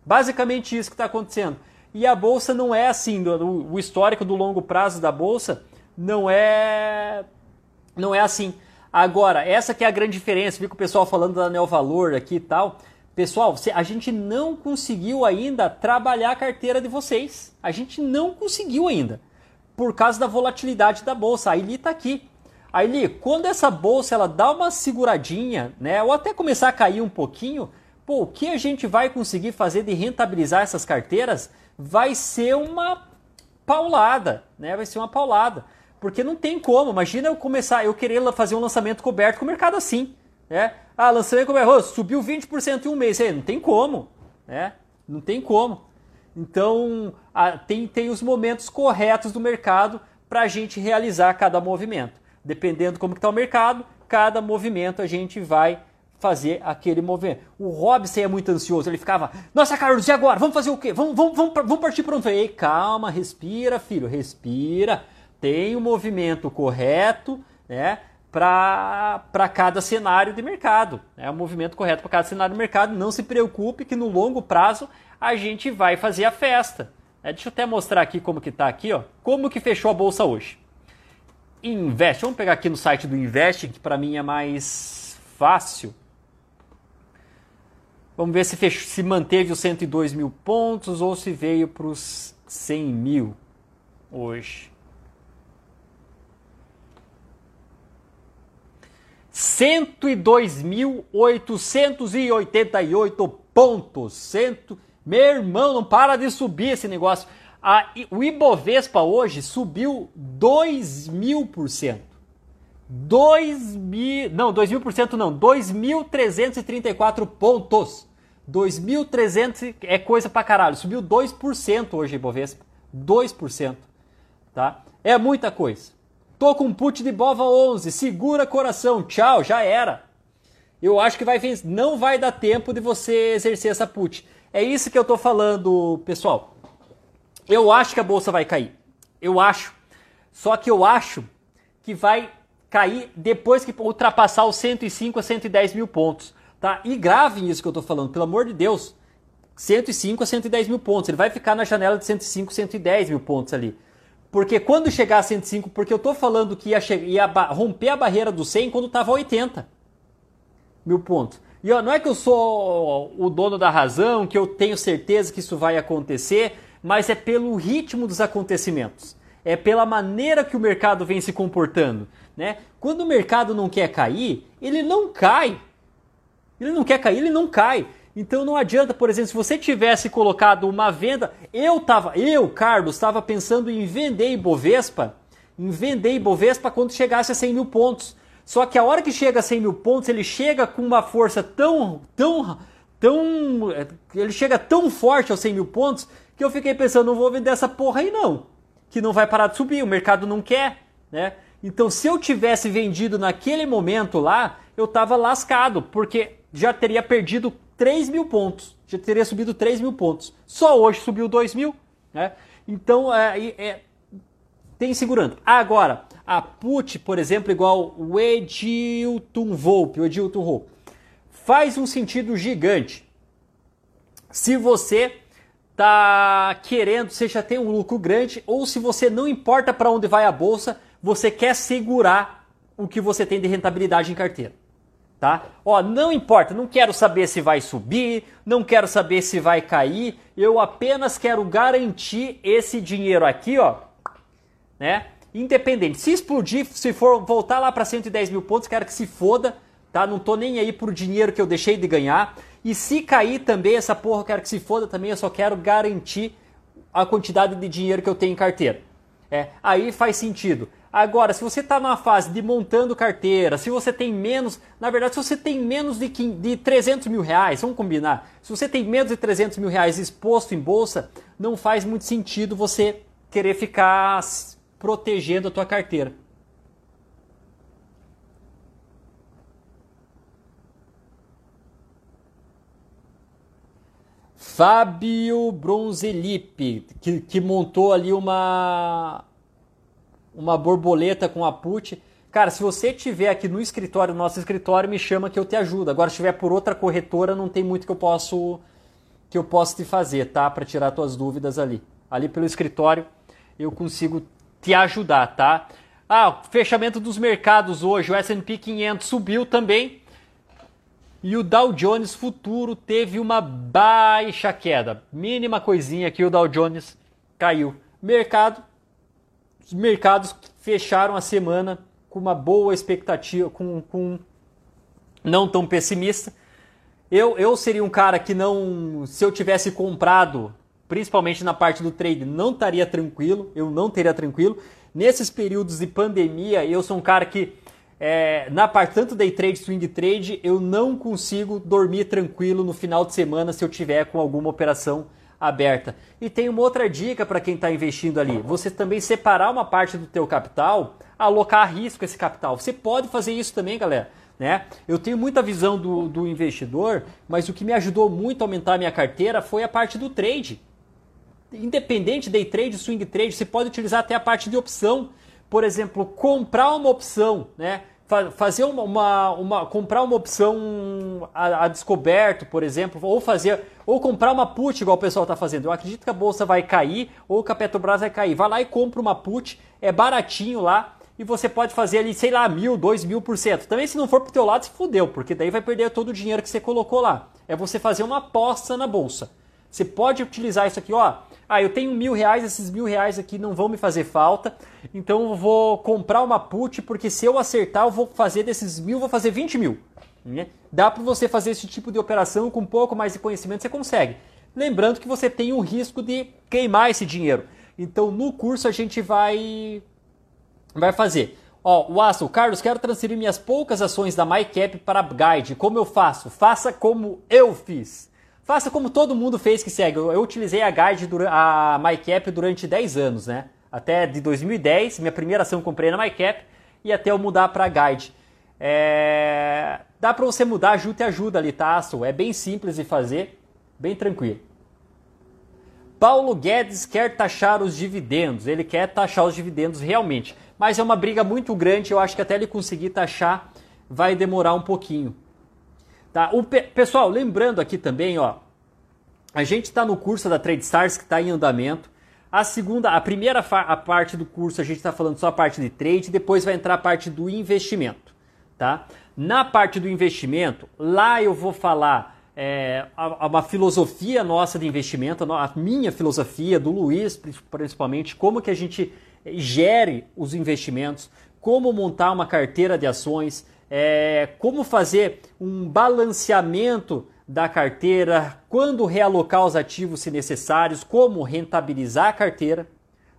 Basicamente isso que está acontecendo. E a bolsa não é assim, o histórico do longo prazo da bolsa não é não é assim. Agora, essa que é a grande diferença, vi o pessoal falando da Neo Valor aqui e tal. Pessoal, a gente não conseguiu ainda trabalhar a carteira de vocês. A gente não conseguiu ainda. Por causa da volatilidade da bolsa. A Eli está aqui. A Eli, quando essa bolsa ela dá uma seguradinha, né, ou até começar a cair um pouquinho, pô, o que a gente vai conseguir fazer de rentabilizar essas carteiras vai ser uma paulada, né? Vai ser uma paulada. Porque não tem como. Imagina eu começar, eu querer fazer um lançamento coberto com o mercado assim. É? Ah, lançamento é? subiu 20% em um mês. É, não tem como. Né? Não tem como. Então, a, tem, tem os momentos corretos do mercado para a gente realizar cada movimento. Dependendo como está o mercado, cada movimento a gente vai fazer aquele movimento. O Robson é muito ansioso, ele ficava, nossa Carlos, e agora? Vamos fazer o quê? Vamos, vamos, vamos, vamos partir um... Falei, calma, respira, filho, respira. Tem o movimento correto, né? para cada cenário de mercado. É o movimento correto para cada cenário de mercado. Não se preocupe que no longo prazo a gente vai fazer a festa. É, deixa eu até mostrar aqui como que está aqui, ó. Como que fechou a bolsa hoje. Invest, vamos pegar aqui no site do Invest, que para mim é mais fácil. Vamos ver se, fechou, se manteve os 102 mil pontos ou se veio para os 100 mil hoje. 102.888 pontos. Cento... Meu irmão, não para de subir esse negócio. A, o Ibovespa hoje subiu 2 mil por cento. 2 mil, não, 2 mil por cento não, 2.334 pontos. 2.300 é coisa pra caralho. Subiu 2% hoje Ibovespa. 2%. Tá? É muita coisa. Tô com put de Bova 11, segura coração, tchau, já era. Eu acho que vai não vai dar tempo de você exercer essa put. É isso que eu tô falando, pessoal. Eu acho que a bolsa vai cair. Eu acho. Só que eu acho que vai cair depois que ultrapassar os 105 a 110 mil pontos. Tá? E gravem isso que eu estou falando, pelo amor de Deus. 105 a 110 mil pontos. Ele vai ficar na janela de 105, 110 mil pontos ali. Porque quando chegar a 105, porque eu estou falando que ia, ia romper a barreira do 100 quando estava 80 mil pontos. E ó, não é que eu sou o dono da razão, que eu tenho certeza que isso vai acontecer, mas é pelo ritmo dos acontecimentos. É pela maneira que o mercado vem se comportando. Né? Quando o mercado não quer cair, ele não cai. Ele não quer cair, ele não cai. Então não adianta, por exemplo, se você tivesse colocado uma venda, eu tava, eu, Carlos, estava pensando em vender Ibovespa, em vender Ibovespa quando chegasse a 100 mil pontos. Só que a hora que chega a 100 mil pontos, ele chega com uma força tão, tão, tão, ele chega tão forte aos 100 mil pontos que eu fiquei pensando, não vou vender essa porra aí não, que não vai parar de subir, o mercado não quer, né? Então, se eu tivesse vendido naquele momento lá, eu estava lascado, porque já teria perdido 3 mil pontos, já teria subido 3 mil pontos. Só hoje subiu 2 mil, né? Então, é, é, tem segurando. Agora, a put, por exemplo, igual o Edilton Volpe, o Edilton Volpe, faz um sentido gigante. Se você tá querendo, você já tem um lucro grande, ou se você não importa para onde vai a bolsa, você quer segurar o que você tem de rentabilidade em carteira. Tá? Ó, não importa, não quero saber se vai subir, não quero saber se vai cair, eu apenas quero garantir esse dinheiro aqui, ó, né? Independente. Se explodir, se for voltar lá para 110 mil pontos, quero que se foda, tá? Não tô nem aí por dinheiro que eu deixei de ganhar. E se cair também, essa porra eu quero que se foda também, eu só quero garantir a quantidade de dinheiro que eu tenho em carteira. É, aí faz sentido. Agora, se você está numa fase de montando carteira, se você tem menos, na verdade, se você tem menos de, de 300 mil reais, vamos combinar, se você tem menos de 300 mil reais exposto em bolsa, não faz muito sentido você querer ficar protegendo a tua carteira. Fábio Bronzelipe, que, que montou ali uma uma borboleta com a put. Cara, se você tiver aqui no escritório, no nosso escritório, me chama que eu te ajudo. Agora, se tiver por outra corretora, não tem muito que eu posso que eu posso te fazer, tá? Para tirar tuas dúvidas ali. Ali pelo escritório eu consigo te ajudar, tá? Ah, fechamento dos mercados hoje, o S&P 500 subiu também. E o Dow Jones futuro teve uma baixa queda. Mínima coisinha que o Dow Jones caiu. Mercado os mercados fecharam a semana com uma boa expectativa, com, com não tão pessimista. Eu, eu seria um cara que não, se eu tivesse comprado, principalmente na parte do trade, não estaria tranquilo, eu não teria tranquilo. Nesses períodos de pandemia, eu sou um cara que, é, na parte tanto day trade, swing trade, eu não consigo dormir tranquilo no final de semana se eu tiver com alguma operação aberta. E tem uma outra dica para quem está investindo ali. Você também separar uma parte do teu capital, alocar risco esse capital. Você pode fazer isso também, galera. Né? Eu tenho muita visão do, do investidor, mas o que me ajudou muito a aumentar a minha carteira foi a parte do trade. Independente day trade, swing trade, você pode utilizar até a parte de opção. Por exemplo, comprar uma opção, né? Fazer uma, uma, uma, comprar uma opção a, a, descoberto, por exemplo, ou fazer ou comprar uma put igual o pessoal está fazendo. Eu acredito que a bolsa vai cair ou que a Petrobras vai cair. Vai lá e compra uma put, é baratinho lá e você pode fazer ali, sei lá, mil, dois mil por cento. Também se não for pro teu lado, se fudeu, porque daí vai perder todo o dinheiro que você colocou lá. É você fazer uma aposta na bolsa. Você pode utilizar isso aqui, ó. Ah, eu tenho mil reais, esses mil reais aqui não vão me fazer falta, então eu vou comprar uma put, porque se eu acertar, eu vou fazer desses mil, vou fazer 20 mil. Né? Dá para você fazer esse tipo de operação com um pouco mais de conhecimento, você consegue. Lembrando que você tem o risco de queimar esse dinheiro. Então no curso a gente vai, vai fazer. Ó, o Aço, Carlos, quero transferir minhas poucas ações da MyCap para a Guide. Como eu faço? Faça como eu fiz. Faça como todo mundo fez que segue. Eu, eu utilizei a Guide, a MyCap durante 10 anos, né? Até de 2010, minha primeira ação eu comprei na MyCap e até eu mudar para Guide. É... Dá para você mudar, ajuda e ajuda ali, tá? É bem simples de fazer. bem tranquilo. Paulo Guedes quer taxar os dividendos, ele quer taxar os dividendos realmente, mas é uma briga muito grande, eu acho que até ele conseguir taxar vai demorar um pouquinho. Tá? O pe pessoal, lembrando aqui também, ó, a gente está no curso da Trade Stars que está em andamento. A segunda, a primeira a parte do curso a gente está falando só a parte de trade, depois vai entrar a parte do investimento, tá? Na parte do investimento, lá eu vou falar é, uma filosofia nossa de investimento, a minha filosofia do Luiz principalmente, como que a gente gere os investimentos, como montar uma carteira de ações, é, como fazer um balanceamento da carteira, quando realocar os ativos se necessários, como rentabilizar a carteira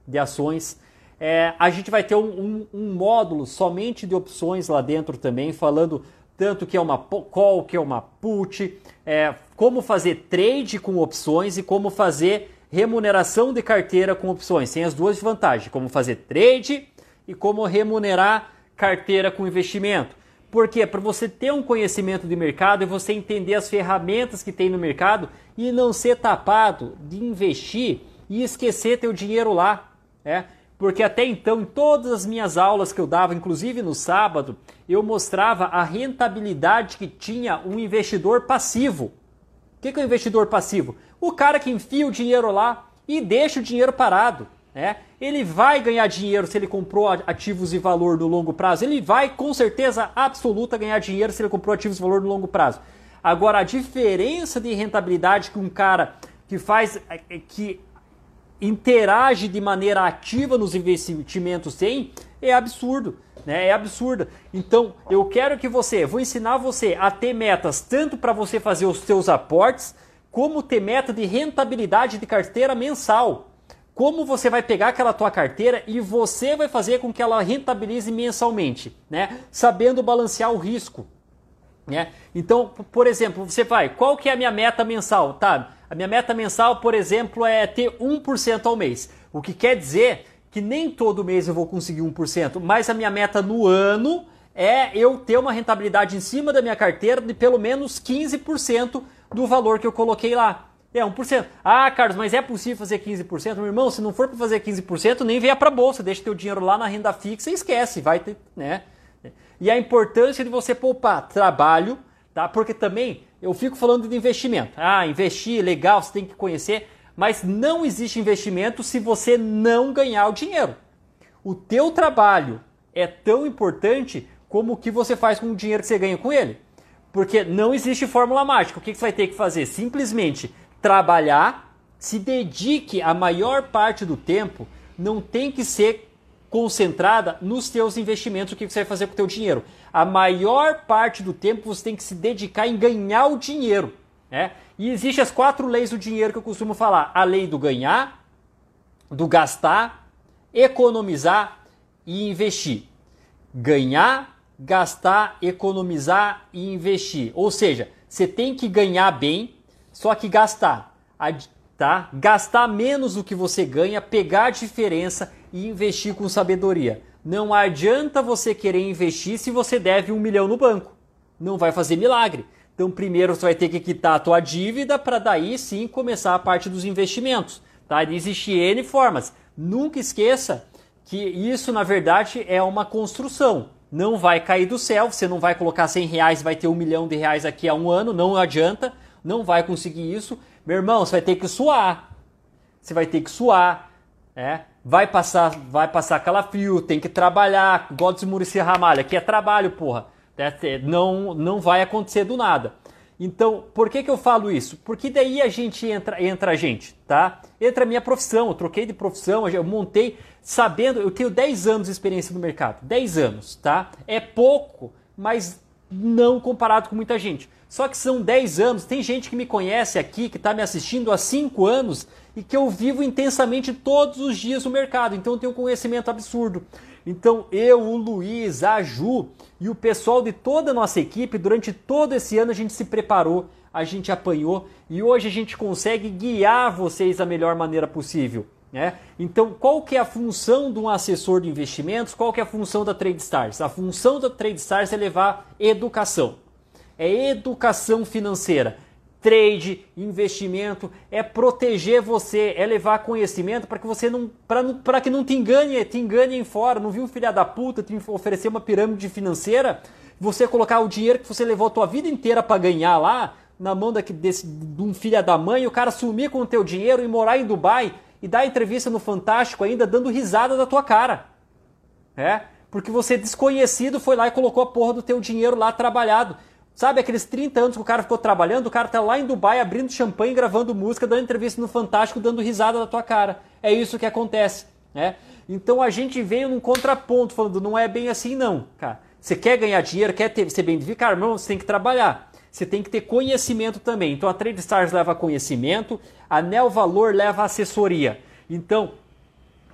de ações. É, a gente vai ter um, um, um, módulo somente de opções lá dentro também, falando tanto que é uma call, que é uma put, é, como fazer trade com opções e como fazer remuneração de carteira com opções. Tem as duas vantagens, como fazer trade e como remunerar carteira com investimento. Porque para você ter um conhecimento de mercado e você entender as ferramentas que tem no mercado e não ser tapado de investir e esquecer teu dinheiro lá, é? Porque até então, em todas as minhas aulas que eu dava, inclusive no sábado, eu mostrava a rentabilidade que tinha um investidor passivo. O que é um investidor passivo? O cara que enfia o dinheiro lá e deixa o dinheiro parado. Né? Ele vai ganhar dinheiro se ele comprou ativos de valor no longo prazo. Ele vai, com certeza absoluta, ganhar dinheiro se ele comprou ativos de valor no longo prazo. Agora, a diferença de rentabilidade que um cara que faz, que interage de maneira ativa nos investimentos tem é absurdo. Né? É absurda. Então, eu quero que você, vou ensinar você a ter metas tanto para você fazer os seus aportes, como ter meta de rentabilidade de carteira mensal como você vai pegar aquela tua carteira e você vai fazer com que ela rentabilize mensalmente, né? Sabendo balancear o risco, né? Então, por exemplo, você vai, qual que é a minha meta mensal? Tá, a minha meta mensal, por exemplo, é ter 1% ao mês. O que quer dizer que nem todo mês eu vou conseguir 1%, mas a minha meta no ano é eu ter uma rentabilidade em cima da minha carteira de pelo menos 15% do valor que eu coloquei lá. É 1%. Ah, Carlos, mas é possível fazer 15%? Meu irmão, se não for para fazer 15%, nem venha para a bolsa, deixa teu dinheiro lá na renda fixa e esquece, vai ter, né? E a importância de você poupar trabalho, tá? Porque também eu fico falando de investimento. Ah, investir, legal, você tem que conhecer, mas não existe investimento se você não ganhar o dinheiro. O teu trabalho é tão importante como o que você faz com o dinheiro que você ganha com ele. Porque não existe fórmula mágica. O que você vai ter que fazer? Simplesmente trabalhar, se dedique a maior parte do tempo, não tem que ser concentrada nos teus investimentos, o que você vai fazer com o teu dinheiro. A maior parte do tempo você tem que se dedicar em ganhar o dinheiro. Né? E existem as quatro leis do dinheiro que eu costumo falar. A lei do ganhar, do gastar, economizar e investir. Ganhar, gastar, economizar e investir. Ou seja, você tem que ganhar bem, só que gastar, tá? Gastar menos do que você ganha, pegar a diferença e investir com sabedoria. Não adianta você querer investir se você deve um milhão no banco. Não vai fazer milagre. Então, primeiro você vai ter que quitar a tua dívida para daí sim começar a parte dos investimentos. Tá? Existem N formas. Nunca esqueça que isso, na verdade, é uma construção. Não vai cair do céu, você não vai colocar 100 reais vai ter um milhão de reais aqui a um ano, não adianta não vai conseguir isso, meu irmão, você vai ter que suar. Você vai ter que suar, né? Vai passar, vai passar calafrio, tem que trabalhar, igual de Murici Ramalho, aqui é trabalho, porra. É, não, não vai acontecer do nada. Então, por que, que eu falo isso? Porque daí a gente entra, entra a gente, tá? Entra a minha profissão, eu troquei de profissão, eu montei sabendo, eu tenho 10 anos de experiência no mercado, 10 anos, tá? É pouco, mas não comparado com muita gente. Só que são 10 anos, tem gente que me conhece aqui, que está me assistindo há 5 anos e que eu vivo intensamente todos os dias no mercado, então eu tenho um conhecimento absurdo. Então eu, o Luiz, a Ju e o pessoal de toda a nossa equipe, durante todo esse ano a gente se preparou, a gente apanhou e hoje a gente consegue guiar vocês da melhor maneira possível. Né? Então, qual que é a função de um assessor de investimentos? Qual que é a função da TradeStars? A função da TradeStars é levar educação é educação financeira. trade, investimento, é proteger você, é levar conhecimento para que você não para que não te engane, te engane em fora, não viu filha da puta te oferecer uma pirâmide financeira, você colocar o dinheiro que você levou a tua vida inteira para ganhar lá na mão daqui, desse, de um filho da mãe, o cara sumir com o teu dinheiro e morar em Dubai e dar entrevista no Fantástico ainda dando risada da tua cara. É? Porque você desconhecido foi lá e colocou a porra do teu dinheiro lá trabalhado. Sabe aqueles 30 anos que o cara ficou trabalhando, o cara tá lá em Dubai abrindo champanhe, gravando música, dando entrevista no Fantástico, dando risada da tua cara. É isso que acontece, né? Então a gente veio num contraponto, falando, não é bem assim não, cara. Você quer ganhar dinheiro, quer ter, ser bem cara, irmão, você tem que trabalhar. Você tem que ter conhecimento também. Então a Trade Stars leva conhecimento, a Neo Valor leva assessoria. Então,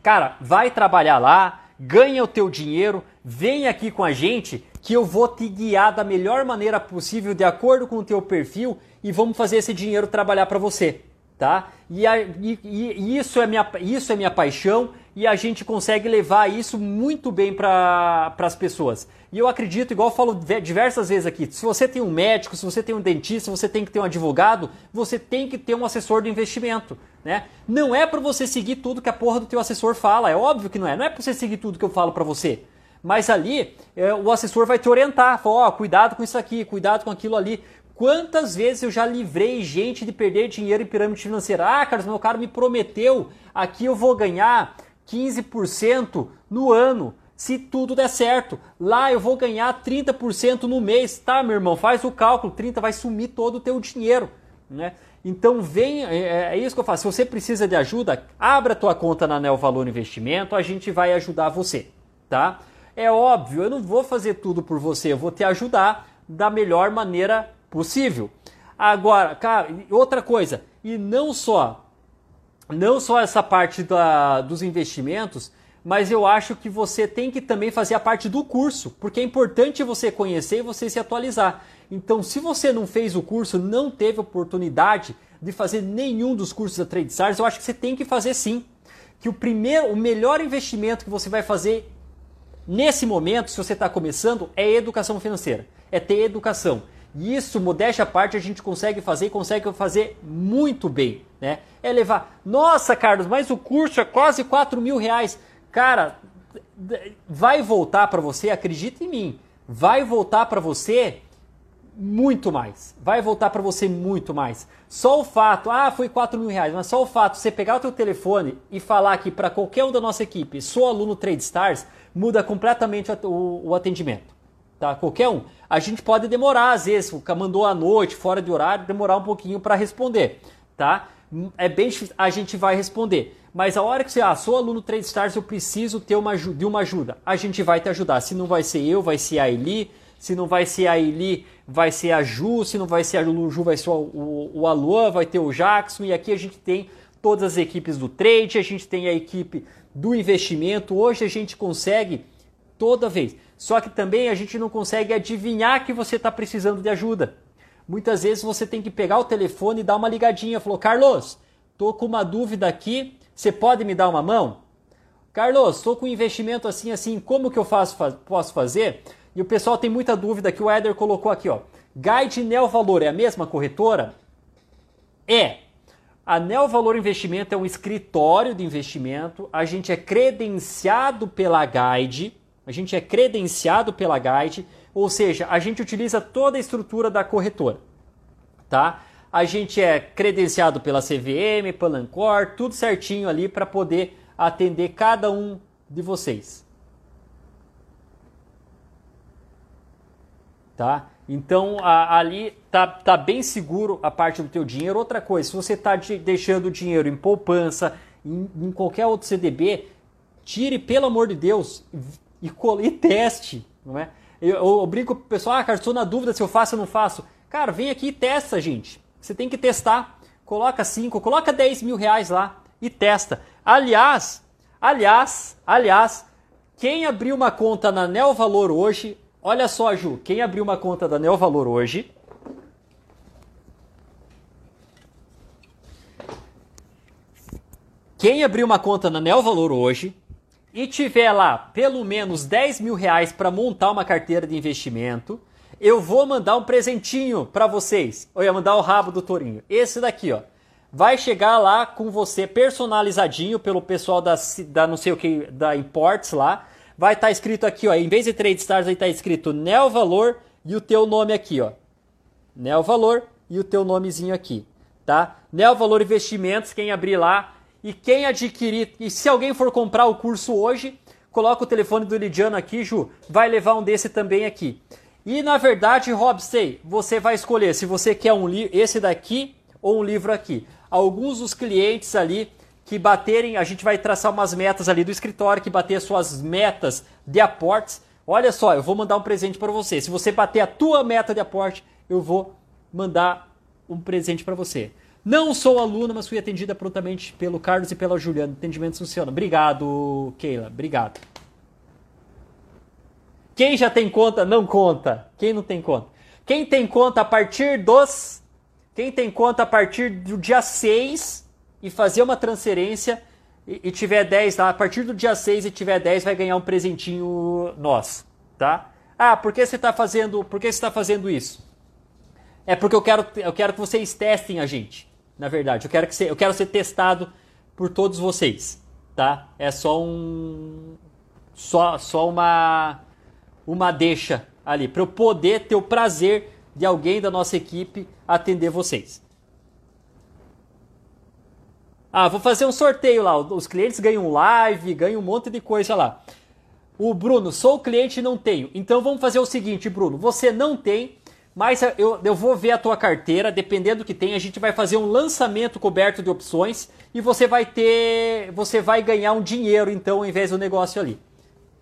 cara, vai trabalhar lá, ganha o teu dinheiro, vem aqui com a gente que eu vou te guiar da melhor maneira possível, de acordo com o teu perfil, e vamos fazer esse dinheiro trabalhar para você, tá? E, a, e, e, isso, é minha, isso é minha paixão e a gente consegue levar isso muito bem para as pessoas. E eu acredito, igual eu falo diversas vezes aqui, se você tem um médico, se você tem um dentista, se você tem que ter um advogado, você tem que ter um assessor de investimento, né? Não é para você seguir tudo que a porra do teu assessor fala, é óbvio que não é. Não é para você seguir tudo que eu falo para você. Mas ali é, o assessor vai te orientar, ó, cuidado com isso aqui, cuidado com aquilo ali. Quantas vezes eu já livrei gente de perder dinheiro em pirâmide financeira? Ah, Carlos, meu cara me prometeu, aqui eu vou ganhar 15% no ano, se tudo der certo. Lá eu vou ganhar 30% no mês. Tá, meu irmão, faz o cálculo, 30 vai sumir todo o teu dinheiro, né? Então vem, é, é, isso que eu faço. Se você precisa de ajuda, abra tua conta na Neo Valor Investimento, a gente vai ajudar você, tá? É óbvio, eu não vou fazer tudo por você, eu vou te ajudar da melhor maneira possível. Agora, cara, outra coisa, e não só, não só essa parte da, dos investimentos, mas eu acho que você tem que também fazer a parte do curso, porque é importante você conhecer e você se atualizar. Então, se você não fez o curso, não teve oportunidade de fazer nenhum dos cursos da Trade Stars, eu acho que você tem que fazer sim. Que o primeiro, o melhor investimento que você vai fazer Nesse momento, se você está começando, é educação financeira, é ter educação. E isso, modéstia à parte, a gente consegue fazer e consegue fazer muito bem. Né? É levar, nossa Carlos, mas o curso é quase 4 mil reais. Cara, vai voltar para você, acredita em mim, vai voltar para você muito mais. Vai voltar para você muito mais. Só o fato, ah, foi 4 mil reais, mas só o fato de você pegar o teu telefone e falar aqui para qualquer um da nossa equipe, sou aluno Trade Stars, muda completamente o, atendimento. Tá? Qualquer um. A gente pode demorar, às vezes, o cara mandou à noite, fora de horário, demorar um pouquinho para responder. Tá? É bem difícil, a gente vai responder. Mas a hora que você, ah, sou aluno Trade Stars, eu preciso ter uma, de uma ajuda. A gente vai te ajudar. Se não vai ser eu, vai ser a Eli. Se não vai ser a Eli, vai ser a Ju. Se não vai ser a Ju, vai ser o, o, o vai ter o Jackson. E aqui a gente tem todas as equipes do trade, a gente tem a equipe do investimento. Hoje a gente consegue toda vez. Só que também a gente não consegue adivinhar que você está precisando de ajuda. Muitas vezes você tem que pegar o telefone e dar uma ligadinha. Falou, Carlos, tô com uma dúvida aqui, você pode me dar uma mão? Carlos, estou com um investimento assim, assim, como que eu faço, posso fazer? E o pessoal tem muita dúvida que o Eder colocou aqui, ó. Guide Neo Valor é a mesma corretora? É, a Neo Valor Investimento é um escritório de investimento. A gente é credenciado pela Guide. A gente é credenciado pela Guide, ou seja, a gente utiliza toda a estrutura da corretora, tá? A gente é credenciado pela CVM, pela Ancor, tudo certinho ali para poder atender cada um de vocês. Tá? Então a, ali tá, tá bem seguro a parte do teu dinheiro. Outra coisa, se você está de, deixando o dinheiro em poupança, em, em, qualquer outro CDB, tire pelo amor de Deus e, [laughs] e, teste, não é? Eu, eu, eu brinco pessoal, ah, cara, estou na dúvida se eu faço ou não faço. Cara, vem aqui e testa, gente. Você tem que testar. Coloca 5, coloca 10 mil reais lá e testa. Aliás, aliás, aliás, quem abriu uma conta na Neo Valor hoje, Olha só, Ju, quem abriu uma conta da Neo Valor hoje, Quem abriu uma conta na Neo Valor hoje e tiver lá pelo menos 10 mil reais para montar uma carteira de investimento, eu vou mandar um presentinho para vocês. Eu ia mandar o rabo do Torinho. Esse daqui, ó. Vai chegar lá com você personalizadinho pelo pessoal da, da não sei o que, da Imports lá. Vai estar tá escrito aqui, ó. Em vez de Trade Stars, aí tá escrito Neo Valor e o teu nome aqui, ó. Neo Valor e o teu nomezinho aqui, tá? Neo Valor Investimentos, quem abrir lá e quem adquirir, e se alguém for comprar o curso hoje, coloca o telefone do Lidiano aqui, Ju, vai levar um desse também aqui. E na verdade, Robsey, você vai escolher se você quer um esse daqui ou um livro aqui. Alguns dos clientes ali que baterem, a gente vai traçar umas metas ali do escritório, que bater as suas metas de aportes. Olha só, eu vou mandar um presente para você. Se você bater a tua meta de aporte, eu vou mandar um presente para você. Não sou aluna, mas fui atendida prontamente pelo Carlos e pela Juliana. Atendimento funciona. Obrigado, Keila. Obrigado. Quem já tem conta, não conta. Quem não tem conta? Quem tem conta a partir dos. Quem tem conta a partir do dia 6 e fazer uma transferência e, e tiver 10 lá, a partir do dia 6 e tiver 10, vai ganhar um presentinho nosso, tá? Ah, por que você está fazendo, por que você está fazendo isso? É porque eu quero, eu quero que vocês testem a gente, na verdade. Eu quero, que eu quero ser testado por todos vocês, tá? É só um, só, só uma uma deixa ali, para eu poder ter o prazer de alguém da nossa equipe atender vocês. Ah, vou fazer um sorteio lá. Os clientes ganham live, ganham um monte de coisa lá. O Bruno, sou cliente e não tenho. Então vamos fazer o seguinte, Bruno. Você não tem, mas eu, eu vou ver a tua carteira. Dependendo do que tem, a gente vai fazer um lançamento coberto de opções e você vai ter, você vai ganhar um dinheiro então, ao invés do negócio ali,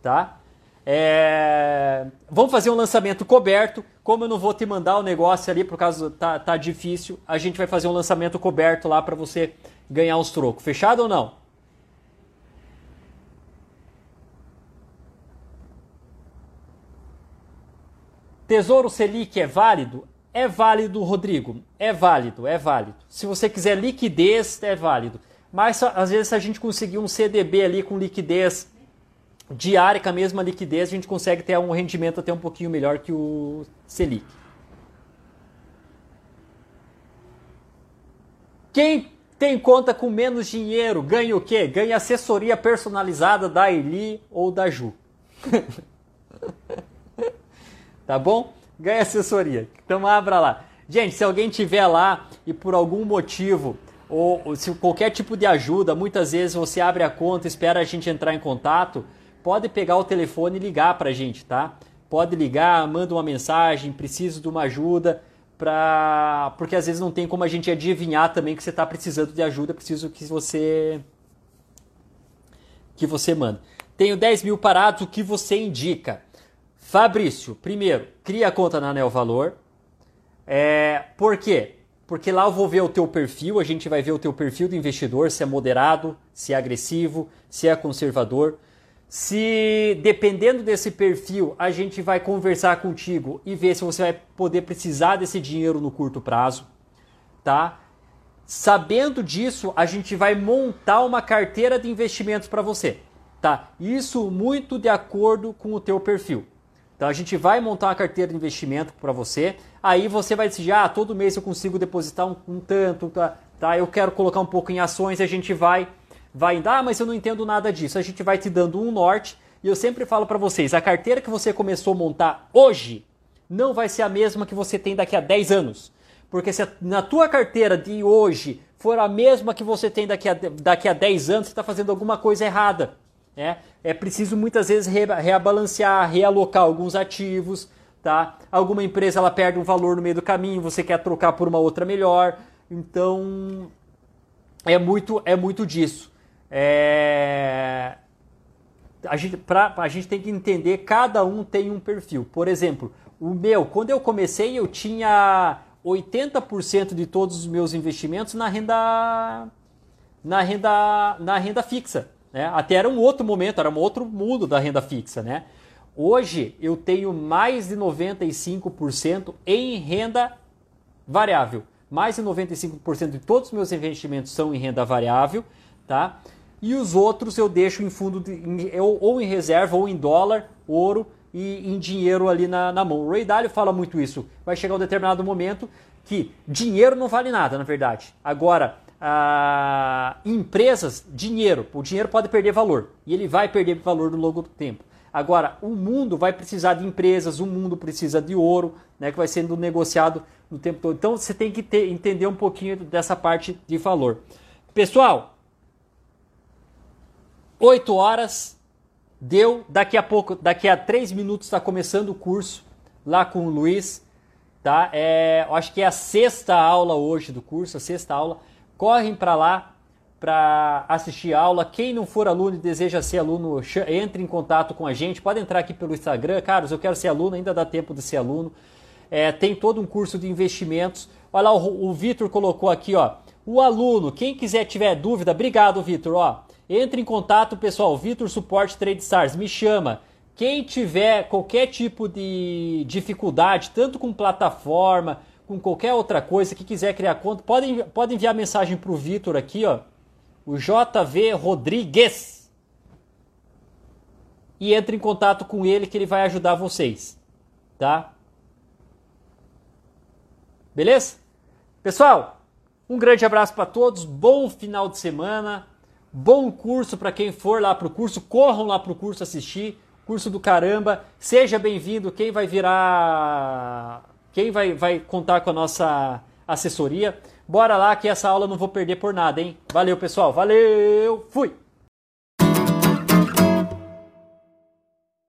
tá? É... Vamos fazer um lançamento coberto. Como eu não vou te mandar o negócio ali por causa tá, tá difícil, a gente vai fazer um lançamento coberto lá para você ganhar uns trocos. Fechado ou não? Tesouro Selic é válido? É válido, Rodrigo. É válido, é válido. Se você quiser liquidez, é válido. Mas às vezes se a gente conseguir um CDB ali com liquidez diária, com a mesma liquidez, a gente consegue ter um rendimento até um pouquinho melhor que o Selic. Quem tem conta com menos dinheiro ganha o quê? Ganha assessoria personalizada da Eli ou da Ju. [laughs] tá bom? Ganha assessoria. Então abra lá. Gente, se alguém tiver lá e por algum motivo ou, ou se qualquer tipo de ajuda, muitas vezes você abre a conta, espera a gente entrar em contato, pode pegar o telefone e ligar para a gente, tá? Pode ligar, manda uma mensagem, preciso de uma ajuda, pra... porque às vezes não tem como a gente adivinhar também que você está precisando de ajuda, preciso que você que você manda. Tenho 10 mil parados, o que você indica? Fabrício, primeiro, cria a conta na Anel Valor. É, por quê? Porque lá eu vou ver o teu perfil, a gente vai ver o teu perfil do investidor, se é moderado, se é agressivo, se é conservador. Se dependendo desse perfil, a gente vai conversar contigo e ver se você vai poder precisar desse dinheiro no curto prazo, tá? Sabendo disso, a gente vai montar uma carteira de investimentos para você, tá? Isso muito de acordo com o teu perfil. Então a gente vai montar uma carteira de investimento para você. Aí você vai decidir, ah, todo mês eu consigo depositar um, um tanto, tá? tá? Eu quero colocar um pouco em ações, a gente vai vai indo, ah, mas eu não entendo nada disso. A gente vai te dando um norte e eu sempre falo para vocês, a carteira que você começou a montar hoje não vai ser a mesma que você tem daqui a 10 anos. Porque se na tua carteira de hoje for a mesma que você tem daqui a, daqui a 10 anos, você está fazendo alguma coisa errada. É, é preciso muitas vezes re, rebalancear, realocar alguns ativos. Tá? Alguma empresa ela perde um valor no meio do caminho, você quer trocar por uma outra melhor. Então é muito, é muito disso. É... A, gente, pra, a gente tem que entender, cada um tem um perfil. Por exemplo, o meu, quando eu comecei, eu tinha 80% de todos os meus investimentos na renda na renda na renda fixa, né? Até era um outro momento, era um outro mundo da renda fixa, né? Hoje eu tenho mais de 95% em renda variável. Mais de 95% de todos os meus investimentos são em renda variável, tá? E os outros eu deixo em fundo de, em, ou em reserva ou em dólar, ouro, e em dinheiro ali na, na mão. O Ray Dalio fala muito isso. Vai chegar um determinado momento que dinheiro não vale nada, na verdade. Agora, empresas, dinheiro, o dinheiro pode perder valor e ele vai perder valor no longo do tempo. Agora, o mundo vai precisar de empresas, o mundo precisa de ouro, né, que vai sendo negociado no tempo todo. Então você tem que ter, entender um pouquinho dessa parte de valor. Pessoal, 8 horas deu. Daqui a pouco, daqui a 3 minutos está começando o curso lá com o Luiz. Tá? É, acho que é a sexta aula hoje do curso, a sexta aula. Correm para lá para assistir a aula. Quem não for aluno e deseja ser aluno, entre em contato com a gente. Pode entrar aqui pelo Instagram. Carlos, eu quero ser aluno, ainda dá tempo de ser aluno. É, tem todo um curso de investimentos. Olha lá, o, o Vitor colocou aqui, ó. O aluno, quem quiser tiver dúvida, obrigado, Vitor, ó. Entre em contato, pessoal. Vitor Suporte Trade Stars, me chama. Quem tiver qualquer tipo de dificuldade, tanto com plataforma, com qualquer outra coisa, que quiser criar conta, pode, pode enviar mensagem para o Vitor aqui, ó, o JV Rodrigues. E entre em contato com ele que ele vai ajudar vocês, tá? Beleza? Pessoal, um grande abraço para todos, bom final de semana, bom curso para quem for lá para o curso, corram lá para o curso assistir, curso do caramba, seja bem-vindo, quem vai virar quem vai, vai contar com a nossa assessoria. Bora lá que essa aula eu não vou perder por nada, hein? Valeu, pessoal. Valeu! Fui!